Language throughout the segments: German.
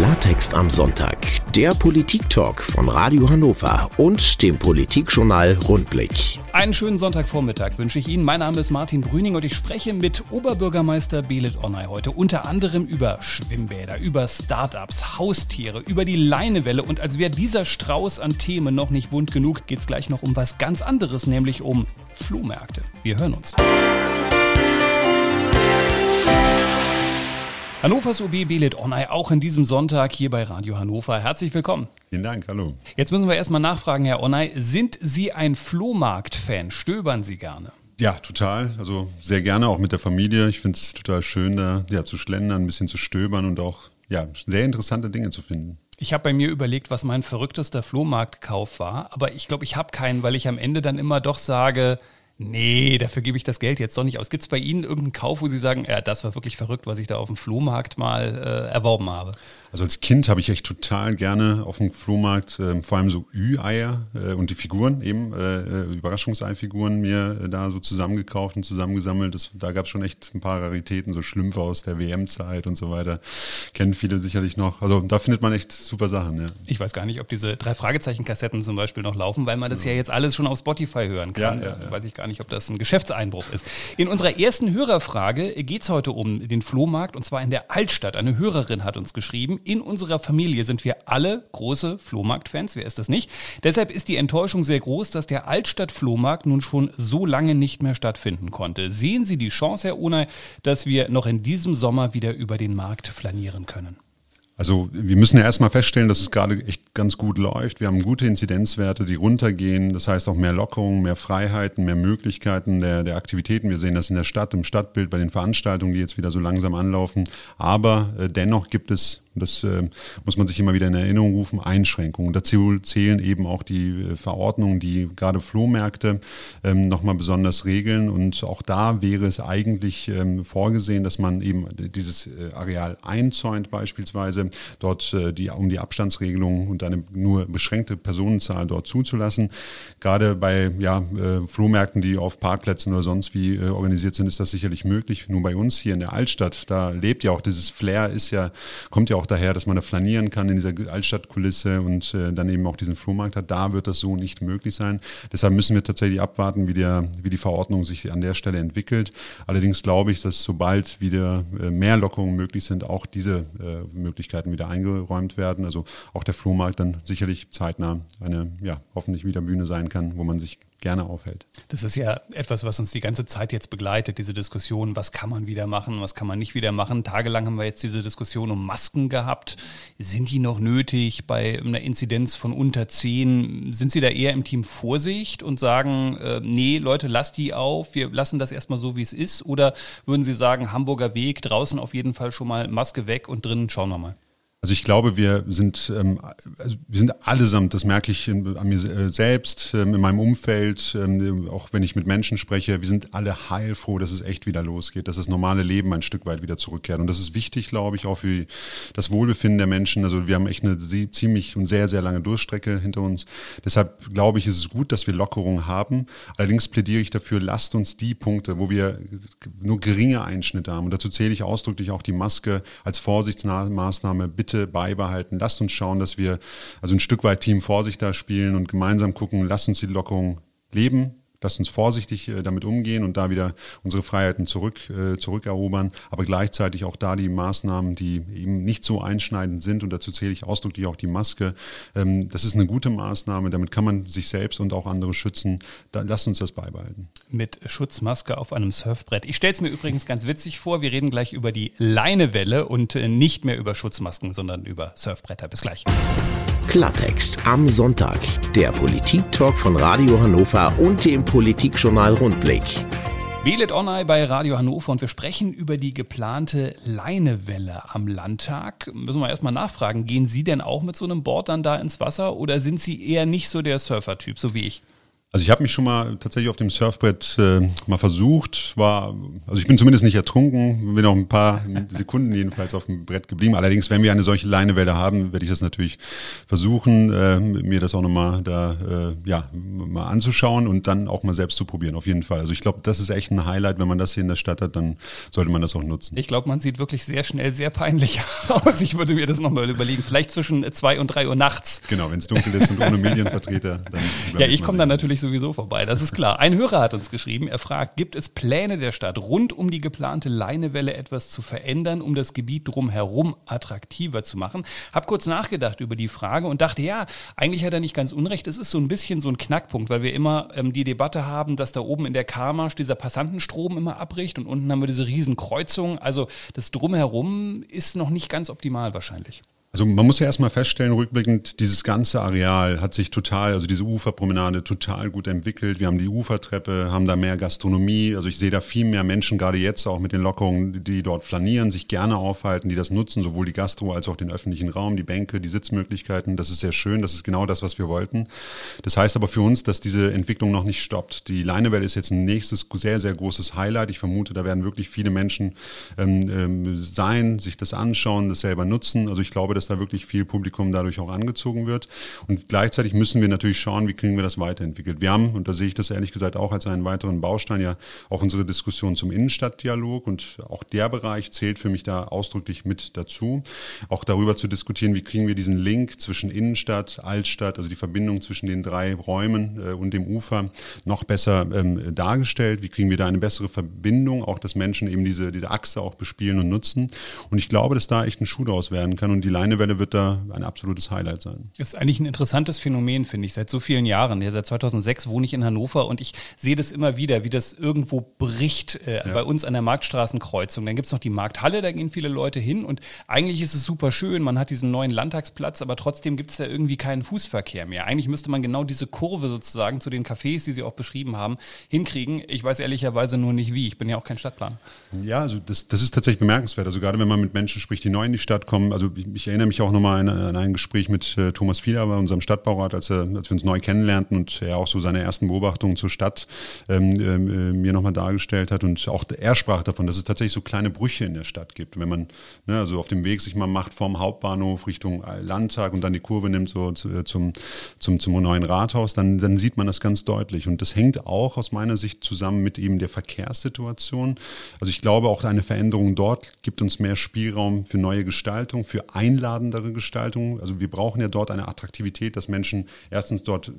Klartext am Sonntag, der Politik-Talk von Radio Hannover und dem Politikjournal Rundblick. Einen schönen Sonntagvormittag wünsche ich Ihnen. Mein Name ist Martin Brüning und ich spreche mit Oberbürgermeister Belit Onay heute unter anderem über Schwimmbäder, über Startups, Haustiere, über die Leinewelle und als wäre dieser Strauß an Themen noch nicht bunt genug, geht es gleich noch um was ganz anderes, nämlich um Flohmärkte. Wir hören uns. Hannovers OB Belit Onay auch in diesem Sonntag hier bei Radio Hannover. Herzlich willkommen. Vielen Dank, hallo. Jetzt müssen wir erstmal nachfragen, Herr Onay, sind Sie ein Flohmarkt-Fan? Stöbern Sie gerne? Ja, total. Also sehr gerne auch mit der Familie. Ich finde es total schön, da ja, zu schlendern, ein bisschen zu stöbern und auch ja, sehr interessante Dinge zu finden. Ich habe bei mir überlegt, was mein verrücktester Flohmarktkauf war, aber ich glaube, ich habe keinen, weil ich am Ende dann immer doch sage, nee, dafür gebe ich das Geld jetzt doch nicht aus. Gibt es bei Ihnen irgendeinen Kauf, wo Sie sagen, ja, das war wirklich verrückt, was ich da auf dem Flohmarkt mal äh, erworben habe? Also als Kind habe ich echt total gerne auf dem Flohmarkt äh, vor allem so Ü-Eier äh, und die Figuren eben, äh, äh Überraschungseifiguren mir äh, da so zusammengekauft und zusammengesammelt. Das, da gab es schon echt ein paar Raritäten, so Schlümpfe aus der WM-Zeit und so weiter. Kennen viele sicherlich noch. Also da findet man echt super Sachen, ja. Ich weiß gar nicht, ob diese drei Fragezeichen-Kassetten zum Beispiel noch laufen, weil man das ja, ja jetzt alles schon auf Spotify hören kann. Ja, ja, ja. Weiß ich gar nicht, ob das ein Geschäftseinbruch ist. In unserer ersten Hörerfrage geht es heute um den Flohmarkt und zwar in der Altstadt. Eine Hörerin hat uns geschrieben, in unserer Familie sind wir alle große Flohmarkt-Fans. Wer ist das nicht? Deshalb ist die Enttäuschung sehr groß, dass der Altstadt-Flohmarkt nun schon so lange nicht mehr stattfinden konnte. Sehen Sie die Chance, Herr Ohne, dass wir noch in diesem Sommer wieder über den Markt flanieren können? Also wir müssen ja erstmal feststellen, dass es gerade echt ganz gut läuft. Wir haben gute Inzidenzwerte, die runtergehen. Das heißt auch mehr Lockerungen, mehr Freiheiten, mehr Möglichkeiten der, der Aktivitäten. Wir sehen das in der Stadt, im Stadtbild, bei den Veranstaltungen, die jetzt wieder so langsam anlaufen. Aber äh, dennoch gibt es das äh, muss man sich immer wieder in Erinnerung rufen, Einschränkungen. Dazu zählen eben auch die äh, Verordnungen, die gerade Flohmärkte ähm, nochmal besonders regeln. Und auch da wäre es eigentlich ähm, vorgesehen, dass man eben dieses äh, Areal einzäunt beispielsweise, dort äh, die, um die Abstandsregelung und eine nur beschränkte Personenzahl dort zuzulassen. Gerade bei ja, äh, Flohmärkten, die auf Parkplätzen oder sonst wie äh, organisiert sind, ist das sicherlich möglich. Nur bei uns hier in der Altstadt, da lebt ja auch dieses Flair, ist ja, kommt ja auch daher, dass man da flanieren kann in dieser Altstadtkulisse und äh, dann eben auch diesen Flohmarkt hat. Da wird das so nicht möglich sein. Deshalb müssen wir tatsächlich abwarten, wie, der, wie die Verordnung sich an der Stelle entwickelt. Allerdings glaube ich, dass sobald wieder äh, mehr Lockerungen möglich sind, auch diese äh, Möglichkeiten wieder eingeräumt werden. Also auch der Flohmarkt dann sicherlich zeitnah eine, ja, hoffentlich wieder Bühne sein kann, wo man sich gerne aufhält. Das ist ja etwas, was uns die ganze Zeit jetzt begleitet, diese Diskussion, was kann man wieder machen, was kann man nicht wieder machen. Tagelang haben wir jetzt diese Diskussion um Masken gehabt. Sind die noch nötig bei einer Inzidenz von unter 10? Sind Sie da eher im Team Vorsicht und sagen, äh, nee, Leute, lasst die auf, wir lassen das erstmal so, wie es ist? Oder würden Sie sagen, Hamburger Weg, draußen auf jeden Fall schon mal Maske weg und drinnen schauen wir mal? Also ich glaube, wir sind, ähm, also wir sind allesamt, das merke ich an mir äh, selbst, ähm, in meinem Umfeld, ähm, auch wenn ich mit Menschen spreche, wir sind alle heilfroh, dass es echt wieder losgeht, dass das normale Leben ein Stück weit wieder zurückkehrt. Und das ist wichtig, glaube ich, auch für das Wohlbefinden der Menschen. Also wir haben echt eine ziemlich und sehr, sehr lange Durchstrecke hinter uns. Deshalb glaube ich, ist es gut, dass wir Lockerungen haben. Allerdings plädiere ich dafür, lasst uns die Punkte, wo wir nur geringe Einschnitte haben, und dazu zähle ich ausdrücklich auch die Maske als Vorsichtsmaßnahme, bitte bitte beibehalten. Lasst uns schauen, dass wir also ein Stück weit Team Vorsicht da spielen und gemeinsam gucken, lasst uns die Lockerung leben, Lasst uns vorsichtig äh, damit umgehen und da wieder unsere Freiheiten zurück, äh, zurückerobern, aber gleichzeitig auch da die Maßnahmen, die eben nicht so einschneidend sind, und dazu zähle ich ausdrücklich auch die Maske. Ähm, das ist eine gute Maßnahme, damit kann man sich selbst und auch andere schützen. Da, lasst uns das beibehalten. Mit Schutzmaske auf einem Surfbrett. Ich stelle es mir übrigens ganz witzig vor, wir reden gleich über die Leinewelle und äh, nicht mehr über Schutzmasken, sondern über Surfbretter. Bis gleich. Klartext am Sonntag. Der Politik-Talk von Radio Hannover und dem Politikjournal Rundblick. Belet Onay bei Radio Hannover und wir sprechen über die geplante Leinewelle am Landtag. Müssen wir erstmal nachfragen, gehen Sie denn auch mit so einem Board dann da ins Wasser oder sind Sie eher nicht so der Surfer-Typ, so wie ich? Also ich habe mich schon mal tatsächlich auf dem Surfbrett äh, mal versucht, war, also ich bin zumindest nicht ertrunken, bin auch ein paar Sekunden jedenfalls auf dem Brett geblieben. Allerdings, wenn wir eine solche Leinewelle haben, werde ich das natürlich versuchen, äh, mir das auch nochmal da äh, ja, mal anzuschauen und dann auch mal selbst zu probieren, auf jeden Fall. Also ich glaube, das ist echt ein Highlight, wenn man das hier in der Stadt hat, dann sollte man das auch nutzen. Ich glaube, man sieht wirklich sehr schnell sehr peinlich aus. Ich würde mir das nochmal überlegen, vielleicht zwischen zwei und drei Uhr nachts. Genau, wenn es dunkel ist und ohne Medienvertreter, dann. Ja, ich komme dann natürlich ich sowieso vorbei, das ist klar. Ein Hörer hat uns geschrieben, er fragt, gibt es Pläne der Stadt rund um die geplante Leinewelle etwas zu verändern, um das Gebiet drumherum attraktiver zu machen? Hab kurz nachgedacht über die Frage und dachte, ja, eigentlich hat er nicht ganz unrecht. Es ist so ein bisschen so ein Knackpunkt, weil wir immer ähm, die Debatte haben, dass da oben in der Karmarsch dieser Passantenstrom immer abbricht und unten haben wir diese riesen Kreuzungen. Also das drumherum ist noch nicht ganz optimal wahrscheinlich. Also man muss ja erstmal feststellen, rückblickend, dieses ganze Areal hat sich total, also diese Uferpromenade total gut entwickelt. Wir haben die Ufertreppe, haben da mehr Gastronomie. Also ich sehe da viel mehr Menschen, gerade jetzt auch mit den Lockerungen, die dort flanieren, sich gerne aufhalten, die das nutzen, sowohl die Gastro als auch den öffentlichen Raum, die Bänke, die Sitzmöglichkeiten. Das ist sehr schön, das ist genau das, was wir wollten. Das heißt aber für uns, dass diese Entwicklung noch nicht stoppt. Die Leinewelle ist jetzt ein nächstes sehr, sehr großes Highlight. Ich vermute, da werden wirklich viele Menschen ähm, ähm, sein, sich das anschauen, das selber nutzen. Also ich glaube, dass da wirklich viel Publikum dadurch auch angezogen wird. Und gleichzeitig müssen wir natürlich schauen, wie kriegen wir das weiterentwickelt. Wir haben, und da sehe ich das ehrlich gesagt auch als einen weiteren Baustein, ja auch unsere Diskussion zum Innenstadtdialog und auch der Bereich zählt für mich da ausdrücklich mit dazu. Auch darüber zu diskutieren, wie kriegen wir diesen Link zwischen Innenstadt, Altstadt, also die Verbindung zwischen den drei Räumen äh, und dem Ufer noch besser ähm, dargestellt. Wie kriegen wir da eine bessere Verbindung, auch dass Menschen eben diese, diese Achse auch bespielen und nutzen. Und ich glaube, dass da echt ein Schuh draus werden kann und die Leine Leinewelle wird da ein absolutes Highlight sein. Das ist eigentlich ein interessantes Phänomen, finde ich, seit so vielen Jahren. Ja, seit 2006 wohne ich in Hannover und ich sehe das immer wieder, wie das irgendwo bricht äh, ja. bei uns an der Marktstraßenkreuzung. Dann gibt es noch die Markthalle, da gehen viele Leute hin und eigentlich ist es super schön, man hat diesen neuen Landtagsplatz, aber trotzdem gibt es da irgendwie keinen Fußverkehr mehr. Eigentlich müsste man genau diese Kurve sozusagen zu den Cafés, die Sie auch beschrieben haben, hinkriegen. Ich weiß ehrlicherweise nur nicht wie. Ich bin ja auch kein Stadtplaner. Ja, also das, das ist tatsächlich bemerkenswert. Also gerade wenn man mit Menschen spricht, die neu in die Stadt kommen. Also ich, ich erinnere mich auch nochmal an, an ein Gespräch mit äh, Thomas Fieder bei unserem Stadtbaurat, als, er, als wir uns neu kennenlernten und er auch so seine ersten Beobachtungen zur Stadt ähm, äh, mir nochmal dargestellt hat. Und auch er sprach davon, dass es tatsächlich so kleine Brüche in der Stadt gibt. Wenn man ne, also auf dem Weg sich mal macht vom Hauptbahnhof Richtung Landtag und dann die Kurve nimmt so zu, äh, zum, zum, zum neuen Rathaus, dann, dann sieht man das ganz deutlich. Und das hängt auch aus meiner Sicht zusammen mit eben der Verkehrssituation. Also ich glaube auch eine Veränderung dort gibt uns mehr Spielraum für neue Gestaltung, für einladendere Gestaltung. Also wir brauchen ja dort eine Attraktivität, dass Menschen erstens dort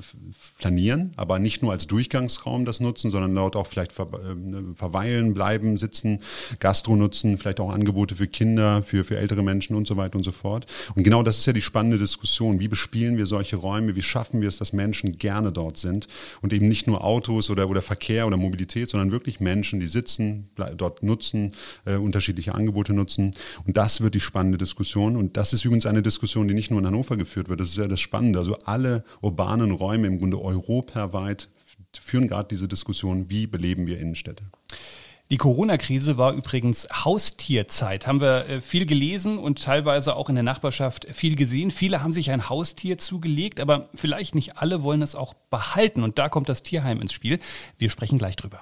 planieren, aber nicht nur als Durchgangsraum das nutzen, sondern dort auch vielleicht äh, ne, verweilen, bleiben, sitzen, Gastro nutzen, vielleicht auch Angebote für Kinder, für, für ältere Menschen und so weiter und so fort. Und genau das ist ja die spannende Diskussion. Wie bespielen wir solche Räume? Wie schaffen wir es, dass Menschen gerne dort sind und eben nicht nur Autos oder, oder Verkehr oder Mobilität, sondern wirklich Menschen, die sitzen, dort nutzen, äh, unterschiedliche Angebote nutzen. Und das wird die spannende Diskussion. Und das ist übrigens eine Diskussion, die nicht nur in Hannover geführt wird. Das ist ja das Spannende. Also alle urbanen Räume im Grunde europaweit führen gerade diese Diskussion, wie beleben wir Innenstädte. Die Corona-Krise war übrigens Haustierzeit. Haben wir äh, viel gelesen und teilweise auch in der Nachbarschaft viel gesehen. Viele haben sich ein Haustier zugelegt, aber vielleicht nicht alle wollen es auch behalten. Und da kommt das Tierheim ins Spiel. Wir sprechen gleich drüber.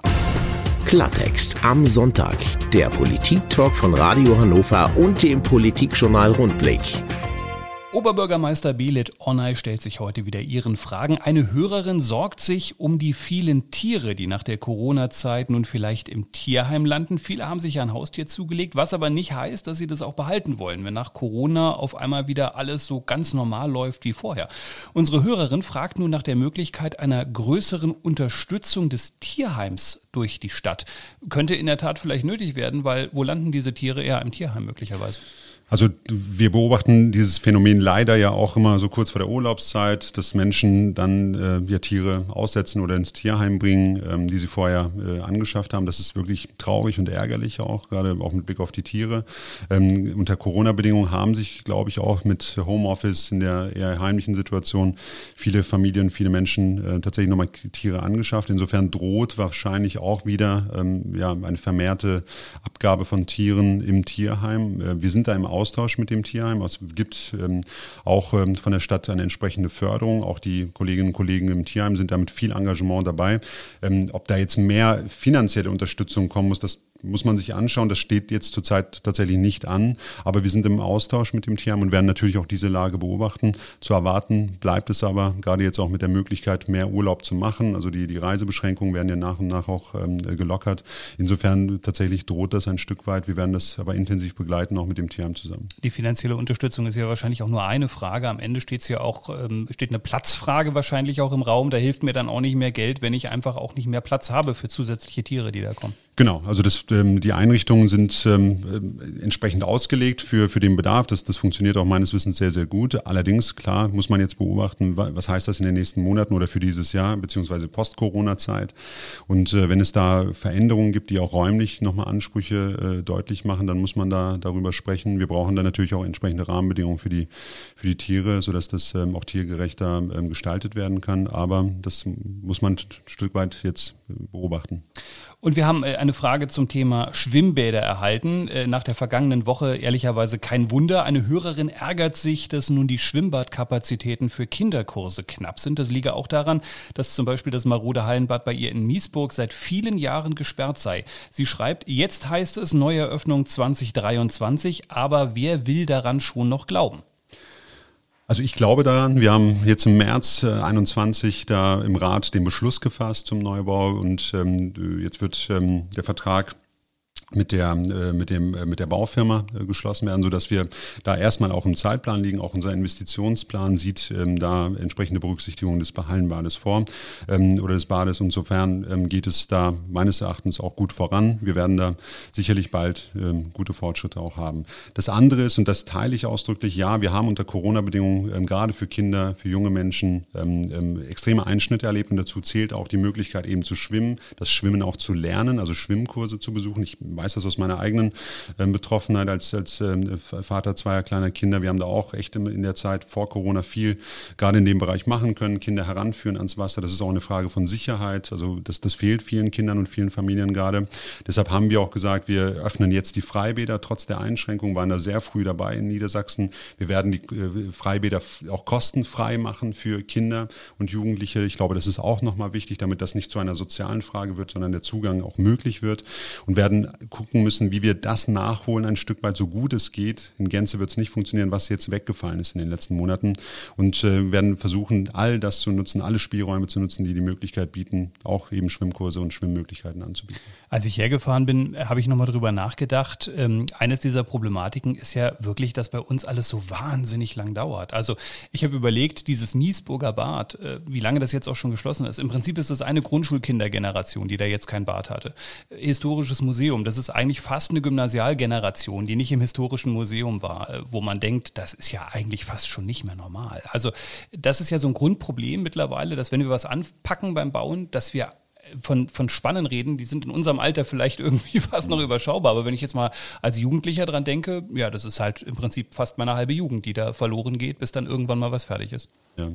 Klartext am Sonntag. Der Politik-Talk von Radio Hannover und dem Politikjournal Rundblick. Oberbürgermeister Belit Onay stellt sich heute wieder Ihren Fragen. Eine Hörerin sorgt sich um die vielen Tiere, die nach der Corona-Zeit nun vielleicht im Tierheim landen. Viele haben sich ein Haustier zugelegt, was aber nicht heißt, dass sie das auch behalten wollen, wenn nach Corona auf einmal wieder alles so ganz normal läuft wie vorher. Unsere Hörerin fragt nun nach der Möglichkeit einer größeren Unterstützung des Tierheims durch die Stadt. Könnte in der Tat vielleicht nötig werden, weil wo landen diese Tiere eher im Tierheim möglicherweise? Also wir beobachten dieses Phänomen leider ja auch immer so kurz vor der Urlaubszeit, dass Menschen dann äh, ja, Tiere aussetzen oder ins Tierheim bringen, ähm, die sie vorher äh, angeschafft haben. Das ist wirklich traurig und ärgerlich auch, gerade auch mit Blick auf die Tiere. Ähm, unter Corona-Bedingungen haben sich, glaube ich, auch mit Homeoffice in der eher heimlichen Situation viele Familien, viele Menschen äh, tatsächlich nochmal Tiere angeschafft. Insofern droht wahrscheinlich auch wieder ähm, ja, eine vermehrte Abgabe von Tieren im Tierheim. Äh, wir sind da im Austausch mit dem Tierheim. Es gibt ähm, auch ähm, von der Stadt eine entsprechende Förderung. Auch die Kolleginnen und Kollegen im Tierheim sind da mit viel Engagement dabei. Ähm, ob da jetzt mehr finanzielle Unterstützung kommen muss, das muss man sich anschauen. Das steht jetzt zurzeit tatsächlich nicht an, aber wir sind im Austausch mit dem Tierheim und werden natürlich auch diese Lage beobachten. Zu erwarten bleibt es aber, gerade jetzt auch mit der Möglichkeit, mehr Urlaub zu machen. Also die, die Reisebeschränkungen werden ja nach und nach auch ähm, gelockert. Insofern tatsächlich droht das ein Stück weit. Wir werden das aber intensiv begleiten, auch mit dem Tierheim zusammen. Die finanzielle Unterstützung ist ja wahrscheinlich auch nur eine Frage. Am Ende steht es ja auch, ähm, steht eine Platzfrage wahrscheinlich auch im Raum. Da hilft mir dann auch nicht mehr Geld, wenn ich einfach auch nicht mehr Platz habe für zusätzliche Tiere, die da kommen. Genau, also das, ähm, die Einrichtungen sind ähm, äh, entsprechend ausgelegt für, für den Bedarf. Das, das funktioniert auch meines Wissens sehr, sehr gut. Allerdings, klar, muss man jetzt beobachten, was heißt das in den nächsten Monaten oder für dieses Jahr, beziehungsweise Post-Corona-Zeit. Und äh, wenn es da Veränderungen gibt, die auch räumlich nochmal Ansprüche äh, deutlich machen, dann muss man da darüber sprechen. Wir brauchen da natürlich auch entsprechende Rahmenbedingungen für die, für die Tiere, sodass das ähm, auch tiergerechter ähm, gestaltet werden kann. Aber das muss man ein Stück weit jetzt beobachten. Und wir haben äh, eine Frage zum Thema Schwimmbäder erhalten. Äh, nach der vergangenen Woche ehrlicherweise kein Wunder. Eine Hörerin ärgert sich, dass nun die Schwimmbadkapazitäten für Kinderkurse knapp sind. Das liege auch daran, dass zum Beispiel das marode Hallenbad bei ihr in Miesburg seit vielen Jahren gesperrt sei. Sie schreibt, jetzt heißt es Neueröffnung 2023, aber wer will daran schon noch glauben? Also ich glaube daran, wir haben jetzt im März äh, 21 da im Rat den Beschluss gefasst zum Neubau und ähm, jetzt wird ähm, der Vertrag mit der, äh, mit dem, äh, mit der Baufirma äh, geschlossen werden, so dass wir da erstmal auch im Zeitplan liegen. Auch unser Investitionsplan sieht ähm, da entsprechende Berücksichtigung des Hallenbades vor ähm, oder des Bades. Insofern ähm, geht es da meines Erachtens auch gut voran. Wir werden da sicherlich bald ähm, gute Fortschritte auch haben. Das andere ist, und das teile ich ausdrücklich, ja, wir haben unter Corona-Bedingungen ähm, gerade für Kinder, für junge Menschen ähm, extreme Einschnitte erlebt und dazu zählt auch die Möglichkeit eben zu schwimmen, das Schwimmen auch zu lernen, also Schwimmkurse zu besuchen. Ich weiß das aus meiner eigenen äh, Betroffenheit als, als äh, Vater zweier kleiner Kinder. Wir haben da auch echt in, in der Zeit vor Corona viel gerade in dem Bereich machen können, Kinder heranführen ans Wasser. Das ist auch eine Frage von Sicherheit. Also das, das fehlt vielen Kindern und vielen Familien gerade. Deshalb haben wir auch gesagt, wir öffnen jetzt die Freibäder trotz der Einschränkungen, waren da sehr früh dabei in Niedersachsen. Wir werden die äh, Freibäder auch kostenfrei machen für Kinder und Jugendliche. Ich glaube, das ist auch nochmal wichtig, damit das nicht zu einer sozialen Frage wird, sondern der Zugang auch möglich wird und werden gucken müssen, wie wir das nachholen, ein Stück weit so gut es geht. In Gänze wird es nicht funktionieren, was jetzt weggefallen ist in den letzten Monaten. Und äh, werden versuchen, all das zu nutzen, alle Spielräume zu nutzen, die die Möglichkeit bieten, auch eben Schwimmkurse und Schwimmmöglichkeiten anzubieten. Als ich hergefahren bin, habe ich nochmal drüber nachgedacht. Ähm, eines dieser Problematiken ist ja wirklich, dass bei uns alles so wahnsinnig lang dauert. Also ich habe überlegt, dieses Miesburger Bad, äh, wie lange das jetzt auch schon geschlossen ist. Im Prinzip ist das eine Grundschulkindergeneration, die da jetzt kein Bad hatte. Historisches Museum, das ist eigentlich fast eine Gymnasialgeneration, die nicht im historischen Museum war, äh, wo man denkt, das ist ja eigentlich fast schon nicht mehr normal. Also das ist ja so ein Grundproblem mittlerweile, dass wenn wir was anpacken beim Bauen, dass wir von, von Spannen reden, die sind in unserem Alter vielleicht irgendwie fast noch überschaubar. Aber wenn ich jetzt mal als Jugendlicher dran denke, ja, das ist halt im Prinzip fast meine halbe Jugend, die da verloren geht, bis dann irgendwann mal was fertig ist. Ja.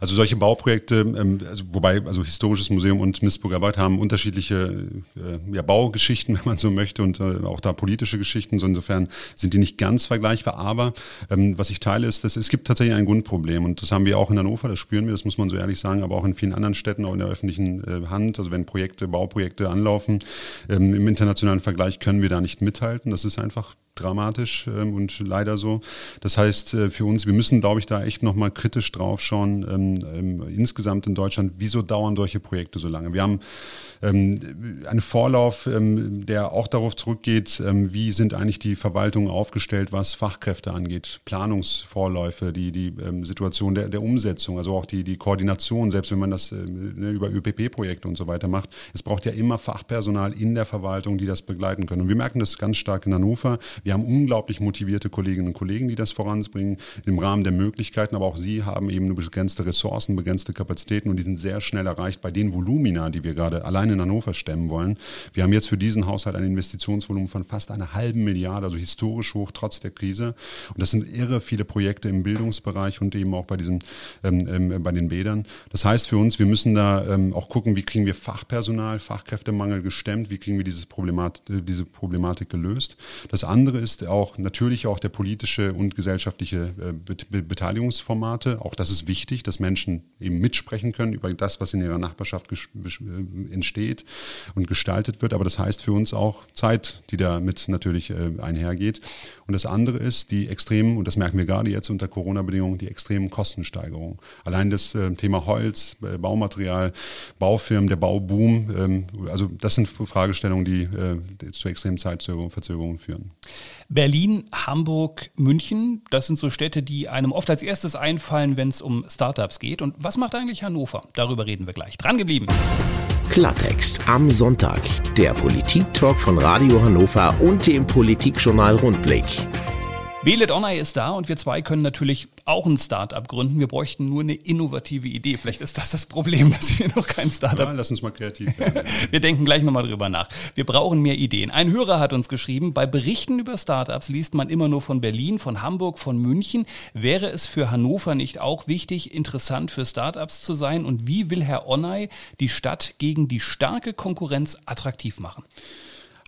Also solche Bauprojekte, ähm, also wobei also Historisches Museum und Missburger Wald haben unterschiedliche äh, ja, Baugeschichten, wenn man so möchte, und äh, auch da politische Geschichten. So insofern sind die nicht ganz vergleichbar. Aber ähm, was ich teile, ist, dass es gibt tatsächlich ein Grundproblem. Und das haben wir auch in Hannover, das spüren wir, das muss man so ehrlich sagen, aber auch in vielen anderen Städten, auch in der öffentlichen äh, Hand. Also wenn Projekte, Bauprojekte anlaufen, ähm, im internationalen Vergleich können wir da nicht mithalten. Das ist einfach dramatisch ähm, und leider so. Das heißt äh, für uns, wir müssen, glaube ich, da echt nochmal kritisch drauf schauen, ähm, ähm, insgesamt in Deutschland, wieso dauern solche Projekte so lange? Wir haben ähm, einen Vorlauf, ähm, der auch darauf zurückgeht, ähm, wie sind eigentlich die Verwaltungen aufgestellt, was Fachkräfte angeht, Planungsvorläufe, die, die Situation der, der Umsetzung, also auch die, die Koordination, selbst wenn man das äh, ne, über ÖPP-Projekte und so weiter macht. Es braucht ja immer Fachpersonal in der Verwaltung, die das begleiten können. Und wir merken das ganz stark in Hannover. Wir haben unglaublich motivierte Kolleginnen und Kollegen, die das voranbringen, im Rahmen der Möglichkeiten, aber auch sie haben eben nur begrenzte Ressourcen, begrenzte Kapazitäten und die sind sehr schnell erreicht bei den Volumina, die wir gerade allein in Hannover stemmen wollen. Wir haben jetzt für diesen Haushalt ein Investitionsvolumen von fast einer halben Milliarde, also historisch hoch trotz der Krise. Und das sind irre viele Projekte im Bildungsbereich und eben auch bei diesen ähm, ähm, bei den Bädern. Das heißt für uns, wir müssen da ähm, auch gucken, wie kriegen wir Fachpersonal, Fachkräftemangel gestemmt, wie kriegen wir dieses Problemat diese Problematik gelöst. Das andere ist auch natürlich auch der politische und gesellschaftliche äh, Beteiligungsformate. Auch das ist wichtig, dass Menschen eben mitsprechen können über das, was in ihrer Nachbarschaft äh, entsteht und gestaltet wird. Aber das heißt für uns auch Zeit, die damit natürlich äh, einhergeht. Und das andere ist die extremen, und das merken wir gerade jetzt unter Corona-Bedingungen, die extremen Kostensteigerungen. Allein das Thema Holz, Baumaterial, Baufirmen, der Bauboom, ähm, also das sind Fragestellungen, die zu extremen Zeitverzögerungen führen. Berlin, Hamburg, München, das sind so Städte, die einem oft als erstes einfallen, wenn es um Startups geht. Und was macht eigentlich Hannover? Darüber reden wir gleich. Dran geblieben. Klartext am Sonntag. Der Politik-Talk von Radio Hannover und dem Politikjournal Rundblick. Belet Onay ist da und wir zwei können natürlich auch ein Startup gründen. Wir bräuchten nur eine innovative Idee. Vielleicht ist das das Problem, dass wir noch kein Startup. Ja, lass uns mal kreativ werden. wir denken gleich nochmal drüber nach. Wir brauchen mehr Ideen. Ein Hörer hat uns geschrieben, bei Berichten über Startups liest man immer nur von Berlin, von Hamburg, von München. Wäre es für Hannover nicht auch wichtig, interessant für Startups zu sein? Und wie will Herr Onay die Stadt gegen die starke Konkurrenz attraktiv machen?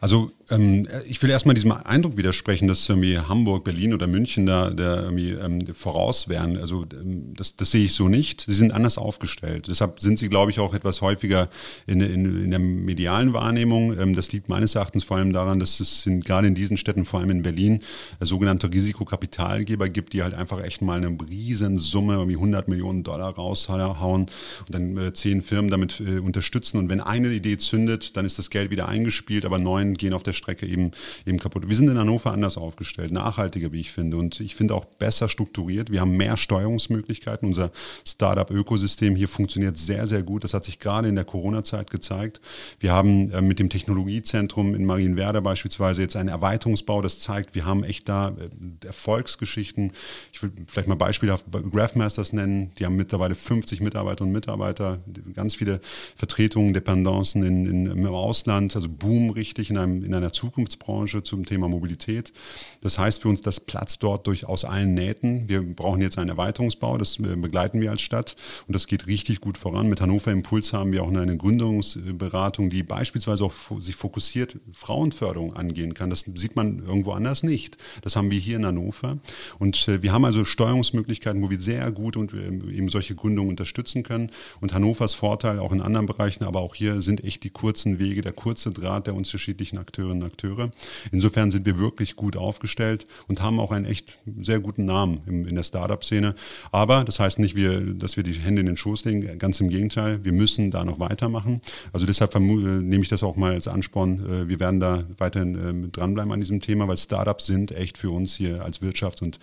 Also ähm, ich will erstmal diesem Eindruck widersprechen, dass irgendwie Hamburg, Berlin oder München da der irgendwie ähm, voraus wären. Also ähm, das, das sehe ich so nicht. Sie sind anders aufgestellt. Deshalb sind sie, glaube ich, auch etwas häufiger in, in, in der medialen Wahrnehmung. Ähm, das liegt meines Erachtens vor allem daran, dass es in, gerade in diesen Städten, vor allem in Berlin, äh, sogenannte Risikokapitalgeber gibt, die halt einfach echt mal eine riesen Summe, irgendwie 100 Millionen Dollar raushauen und dann äh, zehn Firmen damit äh, unterstützen. Und wenn eine Idee zündet, dann ist das Geld wieder eingespielt, aber neun Unternehmen gehen auf der Strecke eben, eben kaputt. Wir sind in Hannover anders aufgestellt, nachhaltiger, wie ich finde. Und ich finde auch besser strukturiert. Wir haben mehr Steuerungsmöglichkeiten. Unser Startup-Ökosystem hier funktioniert sehr, sehr gut. Das hat sich gerade in der Corona-Zeit gezeigt. Wir haben äh, mit dem Technologiezentrum in Marienwerder beispielsweise jetzt einen Erweiterungsbau. Das zeigt, wir haben echt da äh, Erfolgsgeschichten. Ich will vielleicht mal beispielhaft Graphmasters nennen. Die haben mittlerweile 50 Mitarbeiter und Mitarbeiter, ganz viele Vertretungen, Dependancen in, in, im Ausland, also Boom richtig in in, einem, in einer Zukunftsbranche zum Thema Mobilität. Das heißt für uns, das Platz dort durchaus allen Nähten. Wir brauchen jetzt einen Erweiterungsbau, das äh, begleiten wir als Stadt und das geht richtig gut voran. Mit Hannover Impuls haben wir auch eine Gründungsberatung, die beispielsweise auch sich fokussiert Frauenförderung angehen kann. Das sieht man irgendwo anders nicht. Das haben wir hier in Hannover. Und äh, wir haben also Steuerungsmöglichkeiten, wo wir sehr gut und ähm, eben solche Gründungen unterstützen können. Und Hannovers Vorteil auch in anderen Bereichen, aber auch hier sind echt die kurzen Wege, der kurze Draht der unterschiedlichen unterschiedlichen Akteurinnen und Akteure. Insofern sind wir wirklich gut aufgestellt und haben auch einen echt sehr guten Namen in der Startup-Szene. Aber das heißt nicht, dass wir die Hände in den Schoß legen, ganz im Gegenteil, wir müssen da noch weitermachen. Also deshalb nehme ich das auch mal als Ansporn. Äh, wir werden da weiterhin äh, dranbleiben an diesem Thema, weil Startups sind echt für uns hier als Wirtschafts- und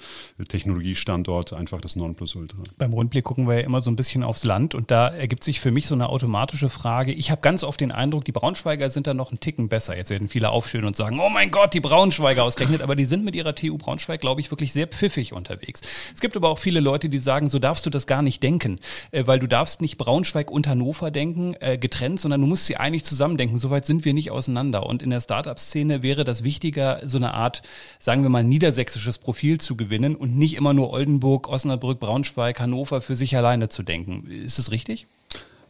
Technologiestandort einfach das Nonplusultra. Beim Rundblick gucken wir ja immer so ein bisschen aufs Land und da ergibt sich für mich so eine automatische Frage. Ich habe ganz oft den Eindruck, die Braunschweiger sind da noch einen Ticken besser. Jetzt werden viele aufstehen und sagen, oh mein Gott, die Braunschweiger ausgerechnet, aber die sind mit ihrer TU Braunschweig, glaube ich, wirklich sehr pfiffig unterwegs. Es gibt aber auch viele Leute, die sagen, so darfst du das gar nicht denken, äh, weil du darfst nicht Braunschweig und Hannover denken, äh, getrennt, sondern du musst sie eigentlich zusammen denken. Soweit sind wir nicht auseinander. Und in der Startup-Szene wäre das wichtiger, so eine Art, sagen wir mal, niedersächsisches Profil zu gewinnen und nicht immer nur Oldenburg, Osnabrück, Braunschweig, Hannover für sich alleine zu denken. Ist das richtig?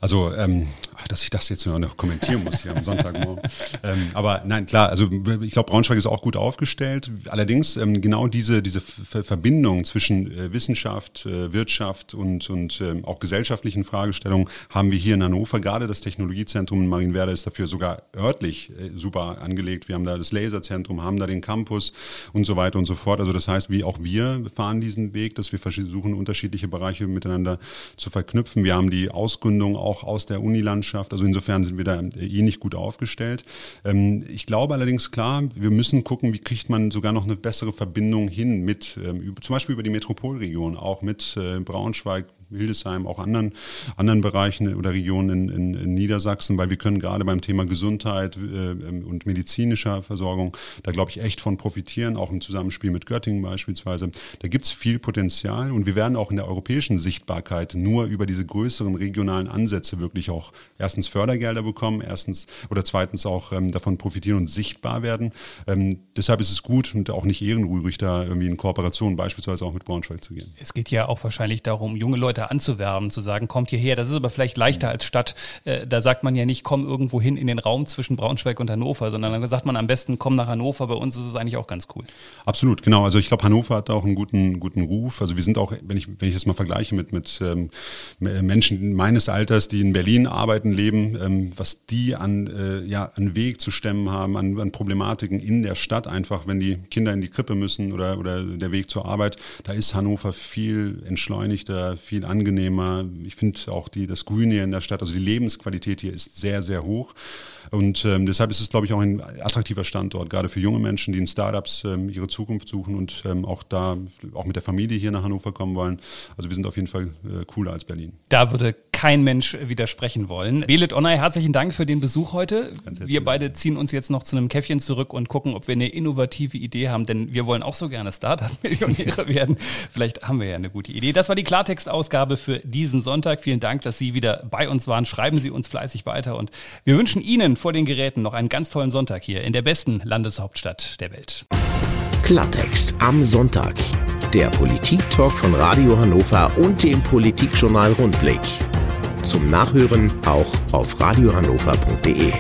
Also, ähm, dass ich das jetzt noch kommentieren muss hier am Sonntagmorgen. ähm, aber nein, klar, also ich glaube, Braunschweig ist auch gut aufgestellt. Allerdings ähm, genau diese, diese Verbindung zwischen äh, Wissenschaft, äh, Wirtschaft und, und äh, auch gesellschaftlichen Fragestellungen haben wir hier in Hannover. Gerade das Technologiezentrum in Marienwerder ist dafür sogar örtlich äh, super angelegt. Wir haben da das Laserzentrum, haben da den Campus und so weiter und so fort. Also das heißt, wie auch wir fahren diesen Weg, dass wir versuchen, unterschiedliche Bereiche miteinander zu verknüpfen. Wir haben die Ausgründung auch auch aus der Unilandschaft. Also insofern sind wir da eh nicht gut aufgestellt. Ähm, ich glaube allerdings klar, wir müssen gucken, wie kriegt man sogar noch eine bessere Verbindung hin mit, ähm, zum Beispiel über die Metropolregion, auch mit äh, Braunschweig, Hildesheim, auch anderen, anderen Bereichen oder Regionen in, in, in Niedersachsen, weil wir können gerade beim Thema Gesundheit äh, und medizinischer Versorgung da, glaube ich, echt von profitieren, auch im Zusammenspiel mit Göttingen beispielsweise. Da gibt es viel Potenzial und wir werden auch in der europäischen Sichtbarkeit nur über diese größeren regionalen Ansätze wirklich auch erstens Fördergelder bekommen, erstens oder zweitens auch ähm, davon profitieren und sichtbar werden. Ähm, deshalb ist es gut und auch nicht ehrenrührig, da irgendwie in Kooperation beispielsweise auch mit Braunschweig zu gehen. Es geht ja auch wahrscheinlich darum, junge Leute anzuwerben, zu sagen, kommt hierher. Das ist aber vielleicht leichter als Stadt. Äh, da sagt man ja nicht, komm irgendwo hin in den Raum zwischen Braunschweig und Hannover, sondern dann sagt man am besten, komm nach Hannover. Bei uns ist es eigentlich auch ganz cool. Absolut, genau. Also ich glaube, Hannover hat auch einen guten, guten Ruf. Also wir sind auch, wenn ich, wenn ich das mal vergleiche mit, mit ähm, Menschen meines Alters, die in Berlin arbeiten, leben, ähm, was die an, äh, ja, an Weg zu stemmen haben, an, an Problematiken in der Stadt einfach, wenn die Kinder in die Krippe müssen oder, oder der Weg zur Arbeit, da ist Hannover viel entschleunigter, viel angenehmer. Ich finde auch die, das Grüne hier in der Stadt, also die Lebensqualität hier ist sehr, sehr hoch. Und ähm, deshalb ist es, glaube ich, auch ein attraktiver Standort, gerade für junge Menschen, die in Startups ähm, ihre Zukunft suchen und ähm, auch da auch mit der Familie hier nach Hannover kommen wollen. Also wir sind auf jeden Fall äh, cooler als Berlin. Da würde kein Mensch widersprechen wollen. Belit Onay, herzlichen Dank für den Besuch heute. Wir beide ziehen uns jetzt noch zu einem Käffchen zurück und gucken, ob wir eine innovative Idee haben, denn wir wollen auch so gerne Startup-Millionäre werden. Vielleicht haben wir ja eine gute Idee. Das war die Klartext-Ausgabe für diesen Sonntag. Vielen Dank, dass Sie wieder bei uns waren. Schreiben Sie uns fleißig weiter und wir wünschen Ihnen vor den Geräten noch einen ganz tollen Sonntag hier in der besten Landeshauptstadt der Welt. Klartext am Sonntag. Der Politik-Talk von Radio Hannover und dem Politikjournal Rundblick. Zum Nachhören auch auf radiohannover.de.